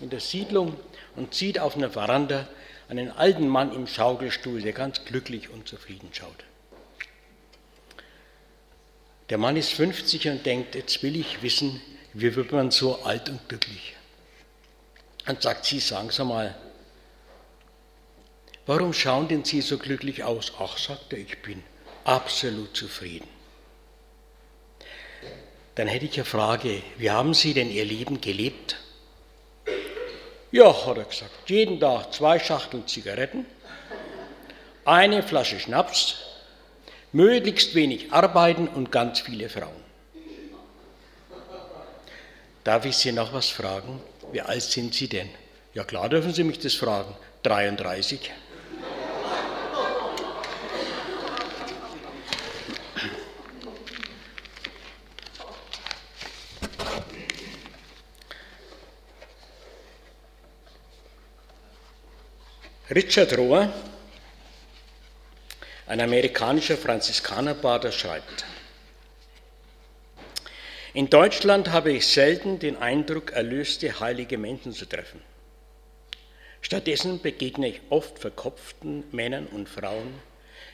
in der Siedlung und sieht auf einer Veranda einen alten Mann im Schaukelstuhl, der ganz glücklich und zufrieden schaut. Der Mann ist 50 und denkt, jetzt will ich wissen, wie wird man so alt und glücklich? Und sagt, Sie, sagen Sie mal, warum schauen denn Sie so glücklich aus? Ach, sagt er, ich bin absolut zufrieden. Dann hätte ich eine Frage, wie haben Sie denn Ihr Leben gelebt? Ja, hat er gesagt, jeden Tag zwei Schachteln Zigaretten, eine Flasche Schnaps, möglichst wenig arbeiten und ganz viele Frauen. Darf ich Sie noch was fragen? Wie alt sind Sie denn? Ja klar dürfen Sie mich das fragen. 33. Richard Rohr, ein amerikanischer Franziskanerpater, schreibt, in Deutschland habe ich selten den Eindruck, erlöste heilige Menschen zu treffen. Stattdessen begegne ich oft verkopften Männern und Frauen,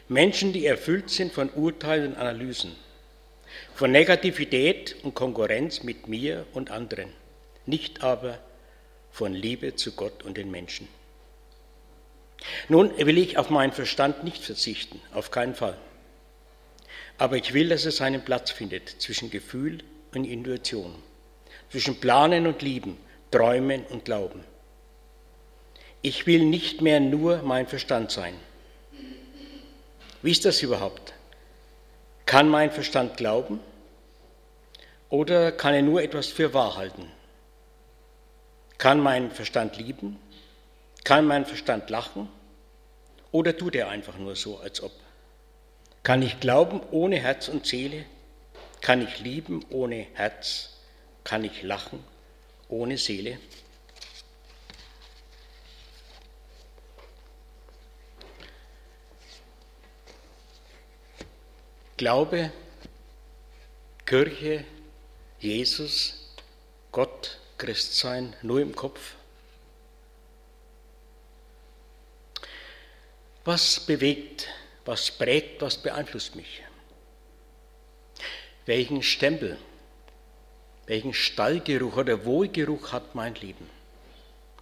Menschen, die erfüllt sind von Urteilen und Analysen, von Negativität und Konkurrenz mit mir und anderen, nicht aber von Liebe zu Gott und den Menschen. Nun will ich auf meinen Verstand nicht verzichten, auf keinen Fall. Aber ich will, dass er seinen Platz findet zwischen Gefühl und Intuition, zwischen Planen und Lieben, Träumen und Glauben. Ich will nicht mehr nur mein Verstand sein. Wie ist das überhaupt? Kann mein Verstand glauben oder kann er nur etwas für wahr halten? Kann mein Verstand lieben? Kann mein Verstand lachen oder tut er einfach nur so, als ob? Kann ich glauben ohne Herz und Seele? Kann ich lieben ohne Herz? Kann ich lachen ohne Seele? Glaube, Kirche, Jesus, Gott, Christsein nur im Kopf? Was bewegt, was prägt, was beeinflusst mich? Welchen Stempel, welchen Stallgeruch oder Wohlgeruch hat mein Leben,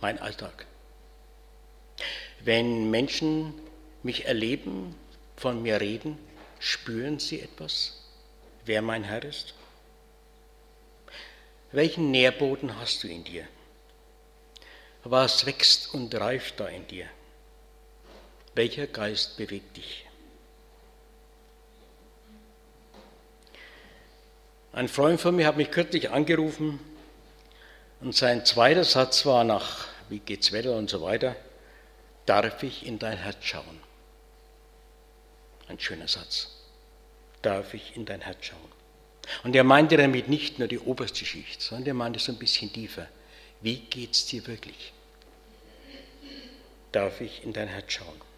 mein Alltag? Wenn Menschen mich erleben, von mir reden, spüren sie etwas, wer mein Herr ist? Welchen Nährboden hast du in dir? Was wächst und reift da in dir? Welcher Geist bewegt dich? Ein Freund von mir hat mich kürzlich angerufen und sein zweiter Satz war nach, wie geht's Wetter und so weiter, darf ich in dein Herz schauen? Ein schöner Satz. Darf ich in dein Herz schauen? Und er meinte damit nicht nur die oberste Schicht, sondern er meinte so ein bisschen tiefer. Wie geht's dir wirklich? Darf ich in dein Herz schauen?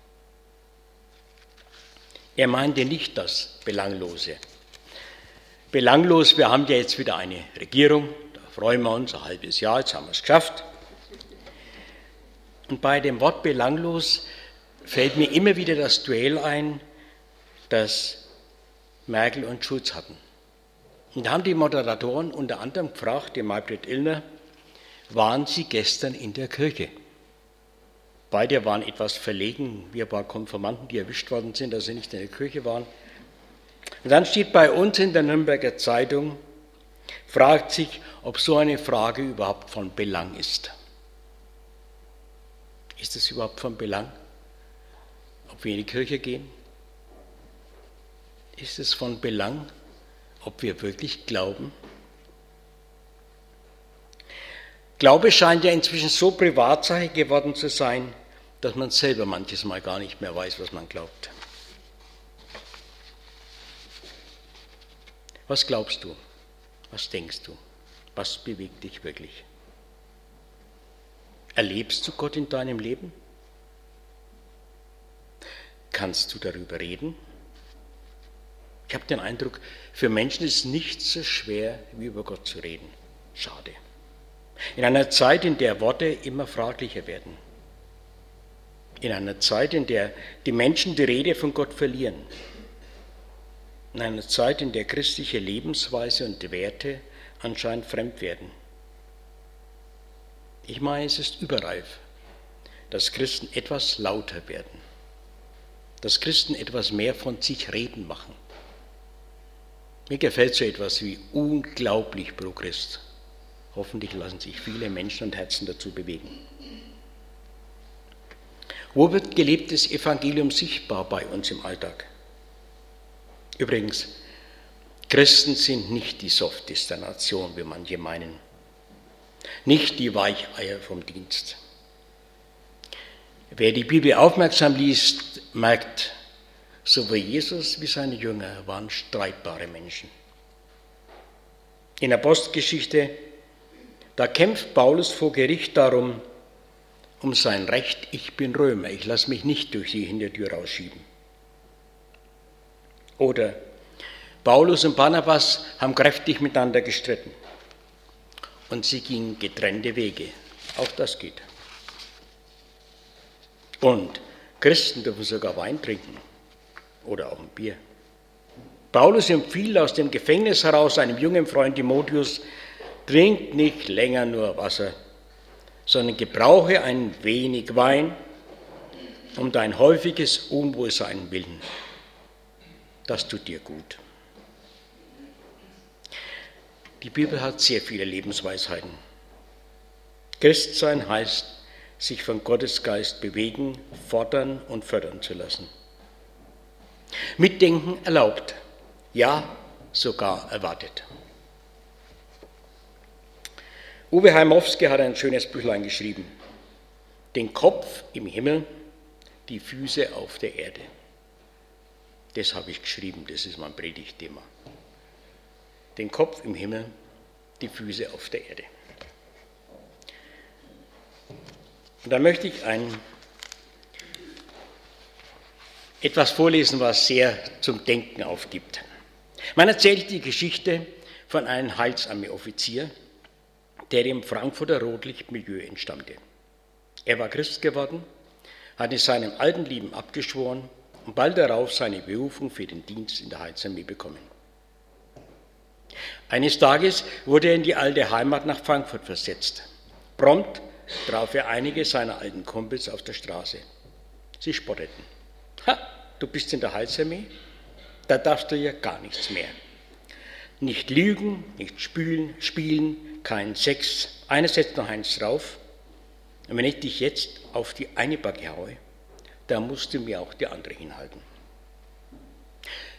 Er meinte nicht das Belanglose, belanglos. Wir haben ja jetzt wieder eine Regierung, da freuen wir uns, ein halbes Jahr, jetzt haben wir es geschafft. Und bei dem Wort belanglos fällt mir immer wieder das Duell ein, das Merkel und Schulz hatten. Und da haben die Moderatoren unter anderem gefragt, die Maybrit Illner, waren Sie gestern in der Kirche? Beide waren etwas verlegen, ein paar Konformanten, die erwischt worden sind, dass sie nicht in der Kirche waren. Und dann steht bei uns in der Nürnberger Zeitung, fragt sich, ob so eine Frage überhaupt von Belang ist. Ist es überhaupt von Belang, ob wir in die Kirche gehen? Ist es von Belang, ob wir wirklich glauben? Glaube scheint ja inzwischen so Privatsache geworden zu sein, dass man selber manches Mal gar nicht mehr weiß, was man glaubt. Was glaubst du? Was denkst du? Was bewegt dich wirklich? Erlebst du Gott in deinem Leben? Kannst du darüber reden? Ich habe den Eindruck, für Menschen ist es nicht so schwer, wie über Gott zu reden. Schade. In einer Zeit, in der Worte immer fraglicher werden. In einer Zeit, in der die Menschen die Rede von Gott verlieren. In einer Zeit, in der christliche Lebensweise und Werte anscheinend fremd werden. Ich meine, es ist überreif, dass Christen etwas lauter werden, dass Christen etwas mehr von sich reden machen. Mir gefällt so etwas wie unglaublich pro Christ. Hoffentlich lassen sich viele Menschen und Herzen dazu bewegen. Wo wird gelebtes Evangelium sichtbar bei uns im Alltag? Übrigens, Christen sind nicht die softeste Nation, wie manche meinen. Nicht die Weicheier vom Dienst. Wer die Bibel aufmerksam liest, merkt, sowohl Jesus wie seine Jünger waren streitbare Menschen. In der Postgeschichte, da kämpft Paulus vor Gericht darum, um sein Recht, ich bin Römer, ich lasse mich nicht durch die Hintertür rausschieben. Oder Paulus und Barnabas haben kräftig miteinander gestritten und sie gingen getrennte Wege. Auch das geht. Und Christen dürfen sogar Wein trinken oder auch ein Bier. Paulus empfiehlt aus dem Gefängnis heraus seinem jungen Freund Timotheus, trink nicht länger nur Wasser, sondern gebrauche ein wenig Wein um dein häufiges Unwohlsein willen. Das tut dir gut. Die Bibel hat sehr viele Lebensweisheiten. Christsein heißt, sich von Gottes Geist bewegen, fordern und fördern zu lassen. Mitdenken erlaubt, ja sogar erwartet. Uwe Heimowski hat ein schönes Büchlein geschrieben. Den Kopf im Himmel, die Füße auf der Erde. Das habe ich geschrieben, das ist mein Predigtthema. Den Kopf im Himmel, die Füße auf der Erde. Und da möchte ich ein etwas vorlesen, was sehr zum Denken aufgibt. Man erzählt die Geschichte von einem Heilsarmee-Offizier, der im Frankfurter Rotlichtmilieu entstammte. Er war Christ geworden, hat in seinem alten Leben abgeschworen und bald darauf seine Berufung für den Dienst in der Heilsarmee bekommen. Eines Tages wurde er in die alte Heimat nach Frankfurt versetzt. Prompt traf er einige seiner alten Kumpels auf der Straße. Sie spotteten. Ha, du bist in der Heilsarmee? Da darfst du ja gar nichts mehr. Nicht lügen, nicht spülen, spielen, kein Sex. Einer setzt noch eins drauf. Und wenn ich dich jetzt auf die eine Backe haue, dann musst du mir auch die andere hinhalten.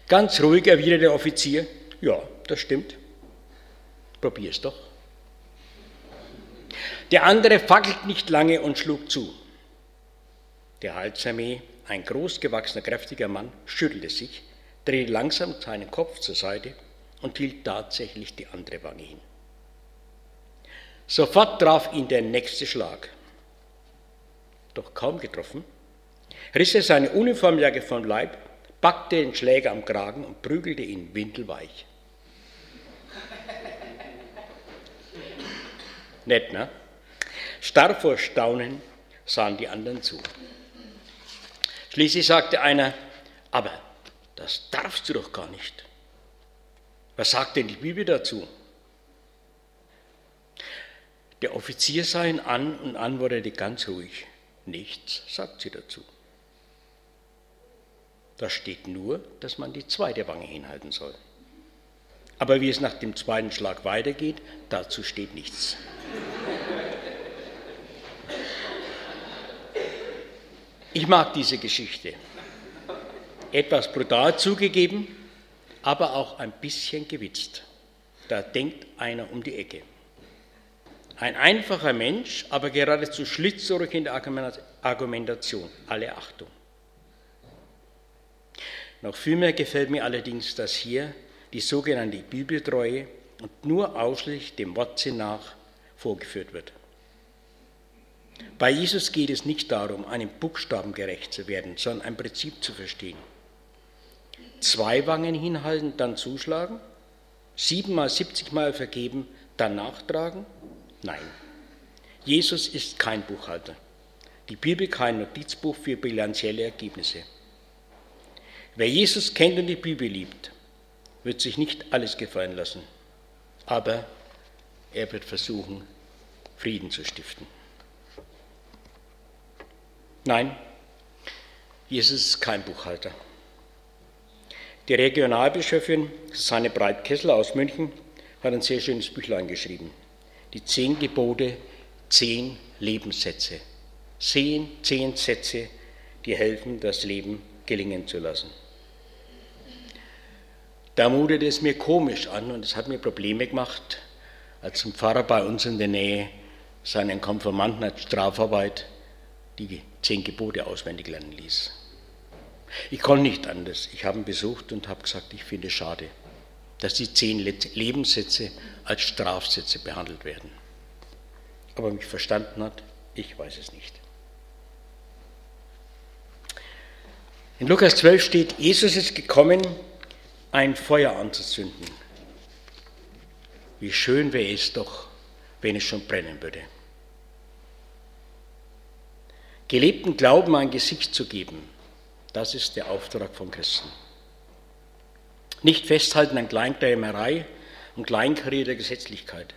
Ganz ruhig erwidert der Offizier, ja, das stimmt. Probier es doch. Der andere fackelt nicht lange und schlug zu. Der Halsarmee ein großgewachsener, kräftiger Mann schüttelte sich, drehte langsam seinen Kopf zur Seite und hielt tatsächlich die andere Wange hin. Sofort traf ihn der nächste Schlag. Doch kaum getroffen, riss er seine Uniformjacke vom Leib, packte den Schläger am Kragen und prügelte ihn windelweich. Nett, ne? Starr vor Staunen sahen die anderen zu. Schließlich sagte einer, aber das darfst du doch gar nicht. Was sagt denn die Bibel dazu? Der Offizier sah ihn an und antwortete ganz ruhig, nichts sagt sie dazu. Da steht nur, dass man die zweite Wange hinhalten soll. Aber wie es nach dem zweiten Schlag weitergeht, dazu steht nichts. Ich mag diese Geschichte. Etwas brutal zugegeben, aber auch ein bisschen gewitzt. Da denkt einer um die Ecke. Ein einfacher Mensch, aber geradezu schlitzohrig in der Argumentation. Alle Achtung. Noch vielmehr gefällt mir allerdings, dass hier die sogenannte Bibeltreue und nur ausschließlich dem Wortsinn nach vorgeführt wird. Bei Jesus geht es nicht darum, einem Buchstaben gerecht zu werden, sondern ein Prinzip zu verstehen. Zwei Wangen hinhalten, dann zuschlagen? Siebenmal, siebzigmal vergeben, dann nachtragen? Nein. Jesus ist kein Buchhalter. Die Bibel kein Notizbuch für bilanzielle Ergebnisse. Wer Jesus kennt und die Bibel liebt, wird sich nicht alles gefallen lassen, aber er wird versuchen, Frieden zu stiften. Nein, Jesus ist kein Buchhalter. Die Regionalbischöfin Susanne Breitkessel aus München hat ein sehr schönes Büchlein geschrieben. Die zehn Gebote, zehn Lebenssätze. Zehn, zehn Sätze, die helfen, das Leben gelingen zu lassen. Da mutet es mir komisch an und es hat mir Probleme gemacht, als ein Pfarrer bei uns in der Nähe seinen Konformanten als Strafarbeit die zehn Gebote auswendig lernen ließ. Ich konnte nicht anders. Ich habe ihn besucht und habe gesagt, ich finde es schade, dass die zehn Lebenssätze als Strafsätze behandelt werden. Aber mich verstanden hat, ich weiß es nicht. In Lukas 12 steht, Jesus ist gekommen, ein Feuer anzuzünden. Wie schön wäre es doch, wenn es schon brennen würde. Gelebten Glauben ein Gesicht zu geben, das ist der Auftrag von Christen. Nicht festhalten an Kleinkrämerei und kleinkarierter Gesetzlichkeit.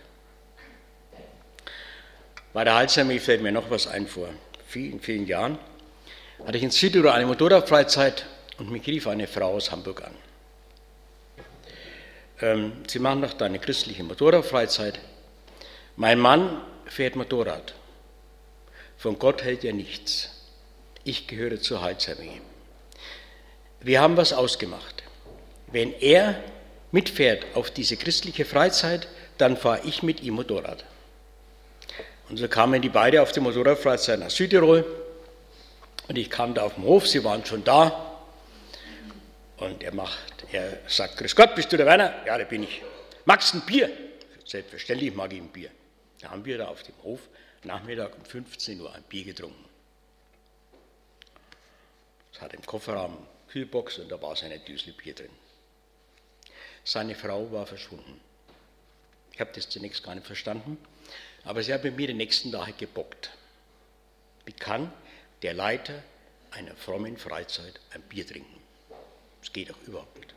Bei der Halsarmee fällt mir noch was ein vor. Vielen, vielen Jahren hatte ich in Südtirol eine Motorradfreizeit und mich rief eine Frau aus Hamburg an. Ähm, Sie machen doch da eine christliche Motorradfreizeit. Mein Mann fährt Motorrad. Von Gott hält er nichts. Ich gehöre zur Heilsarmee. Wir haben was ausgemacht. Wenn er mitfährt auf diese christliche Freizeit, dann fahre ich mit ihm Motorrad. Und so kamen die beide auf die Motorradfreizeit nach Südtirol. Und ich kam da auf dem Hof, sie waren schon da. Und er macht er sagt, Grüß Gott, bist du der Werner? Ja, da bin ich. Magst du ein Bier? Selbstverständlich mag ich ein Bier. Da haben wir da auf dem Hof Nachmittag um 15 Uhr ein Bier getrunken. Es hat im Kofferraum Kühlbox und da war seine Düsel Bier drin. Seine Frau war verschwunden. Ich habe das zunächst gar nicht verstanden, aber sie hat mit mir den nächsten Tag gebockt. Wie kann der Leiter einer frommen Freizeit ein Bier trinken? Das geht doch überhaupt nicht.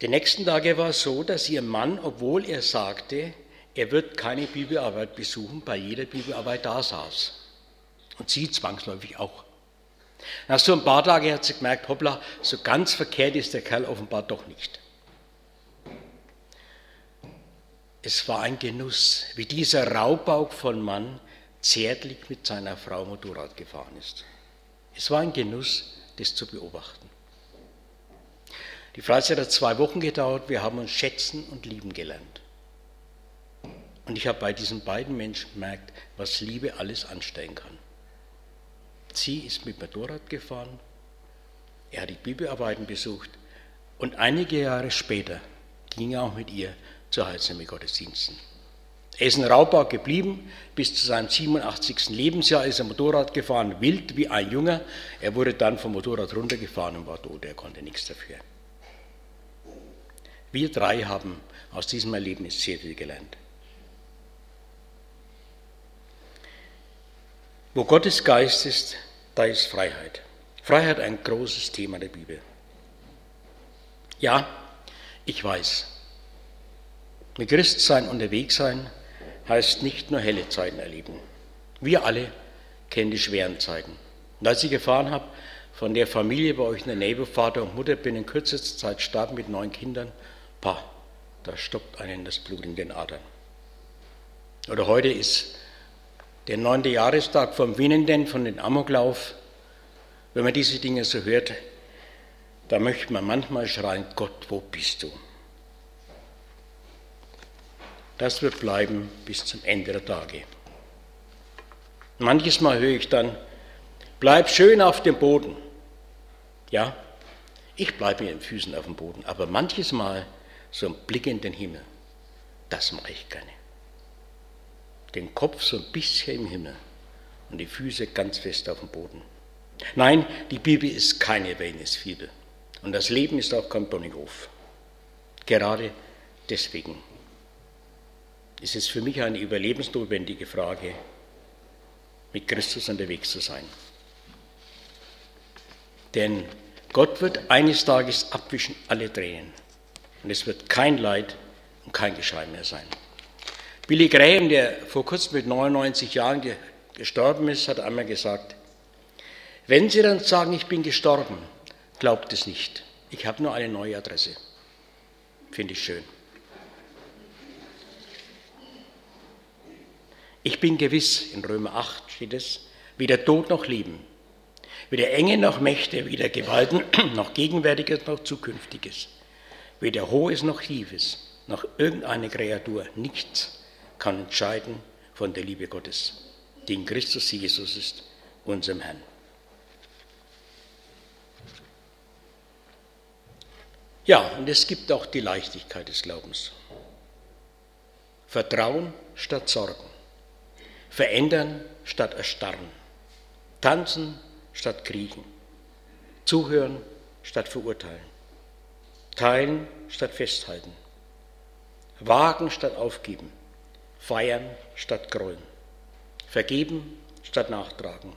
Die nächsten Tage war es so, dass ihr Mann, obwohl er sagte, er wird keine Bibelarbeit besuchen, bei jeder Bibelarbeit da saß. Und sie zwangsläufig auch. Nach so ein paar Tagen hat sie gemerkt, hoppla, so ganz verkehrt ist der Kerl offenbar doch nicht. Es war ein Genuss, wie dieser Raubaug von Mann zärtlich mit seiner Frau Motorrad gefahren ist. Es war ein Genuss, das zu beobachten. Die Freizeit hat zwei Wochen gedauert. Wir haben uns schätzen und lieben gelernt. Und ich habe bei diesen beiden Menschen gemerkt, was Liebe alles anstellen kann. Sie ist mit Motorrad gefahren, er hat die Bibelarbeiten besucht und einige Jahre später ging er auch mit ihr zu Heilsame Gottesdiensten. Er ist in Raubau geblieben, bis zu seinem 87. Lebensjahr ist er Motorrad gefahren, wild wie ein Junger. Er wurde dann vom Motorrad runtergefahren und war tot, er konnte nichts dafür. Wir drei haben aus diesem Erlebnis sehr viel gelernt. Wo Gottes Geist ist, da ist Freiheit. Freiheit ein großes Thema der Bibel. Ja, ich weiß. Mit Christsein unterwegs sein heißt nicht nur helle Zeiten erleben. Wir alle kennen die schweren Zeiten. Und als ich erfahren habe, von der Familie bei euch in der Nähe, Vater und Mutter binnen kürzester Zeit starben mit neun Kindern, Pah, da stoppt einen das Blut in den Adern. Oder heute ist der neunte Jahrestag vom Winnenden, von den Amoklauf. Wenn man diese Dinge so hört, da möchte man manchmal schreien, Gott, wo bist du? Das wird bleiben bis zum Ende der Tage. Manches Mal höre ich dann, bleib schön auf dem Boden. Ja, ich bleibe mit den Füßen auf dem Boden, aber manches Mal so ein Blick in den Himmel, das mache ich gerne. Den Kopf so ein bisschen im Himmel und die Füße ganz fest auf dem Boden. Nein, die Bibel ist keine Wellnessfibel und das Leben ist auch kein Ponyhof. Gerade deswegen. ist es für mich eine überlebensnotwendige Frage, mit Christus unterwegs zu sein. Denn Gott wird eines Tages abwischen alle Tränen. Und es wird kein Leid und kein Geschrei mehr sein. Billy Graham, der vor kurzem mit 99 Jahren gestorben ist, hat einmal gesagt, wenn Sie dann sagen, ich bin gestorben, glaubt es nicht. Ich habe nur eine neue Adresse. Finde ich schön. Ich bin gewiss, in Römer 8 steht es, weder Tod noch Leben, weder Enge noch Mächte, weder Gewalten noch Gegenwärtiges noch Zukünftiges, weder Hohes noch Tiefes, noch irgendeine Kreatur, nichts kann entscheiden von der Liebe Gottes, die in Christus Jesus ist, unserem Herrn. Ja, und es gibt auch die Leichtigkeit des Glaubens. Vertrauen statt Sorgen. Verändern statt erstarren. Tanzen statt kriechen. Zuhören statt verurteilen. Teilen statt festhalten. Wagen statt aufgeben. Feiern statt grollen. Vergeben statt nachtragen.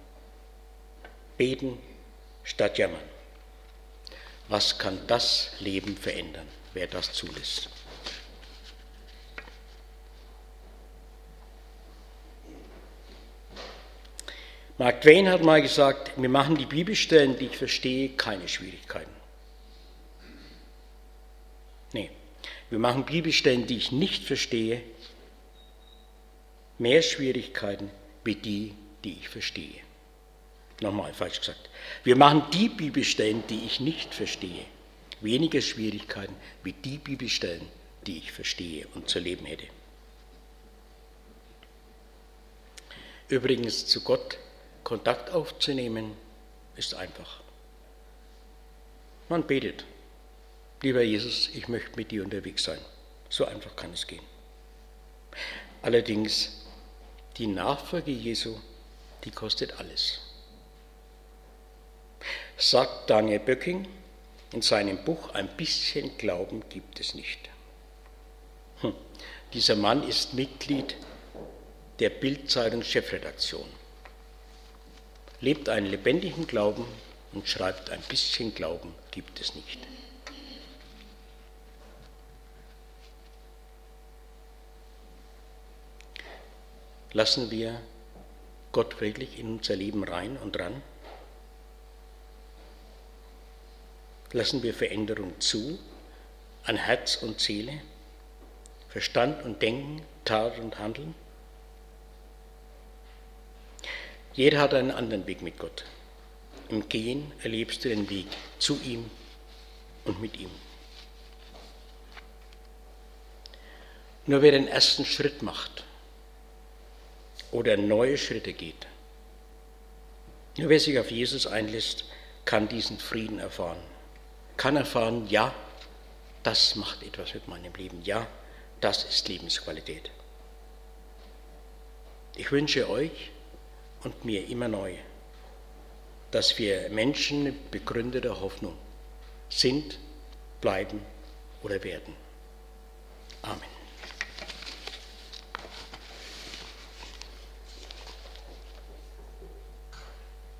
Beten statt jammern. Was kann das Leben verändern, wer das zulässt? Mark Twain hat mal gesagt, wir machen die Bibelstellen, die ich verstehe, keine Schwierigkeiten. Nee, wir machen Bibelstellen, die ich nicht verstehe, mehr Schwierigkeiten wie die, die ich verstehe. Nochmal falsch gesagt. Wir machen die Bibelstellen, die ich nicht verstehe, weniger Schwierigkeiten wie die Bibelstellen, die ich verstehe und zu leben hätte. Übrigens zu Gott Kontakt aufzunehmen, ist einfach. Man betet, lieber Jesus, ich möchte mit dir unterwegs sein. So einfach kann es gehen. Allerdings, die Nachfolge Jesu, die kostet alles sagt Daniel Böcking in seinem Buch Ein bisschen Glauben gibt es nicht. Hm. Dieser Mann ist Mitglied der Bildzeitung Chefredaktion, lebt einen lebendigen Glauben und schreibt ein bisschen Glauben gibt es nicht. Lassen wir Gott wirklich in unser Leben rein und ran? lassen wir Veränderung zu an Herz und Seele, Verstand und Denken, Tat und Handeln? Jeder hat einen anderen Weg mit Gott. Im Gehen erlebst du den Weg zu ihm und mit ihm. Nur wer den ersten Schritt macht oder neue Schritte geht, nur wer sich auf Jesus einlässt, kann diesen Frieden erfahren kann erfahren, ja, das macht etwas mit meinem Leben. Ja, das ist Lebensqualität. Ich wünsche euch und mir immer neu, dass wir Menschen mit begründeter Hoffnung sind, bleiben oder werden. Amen.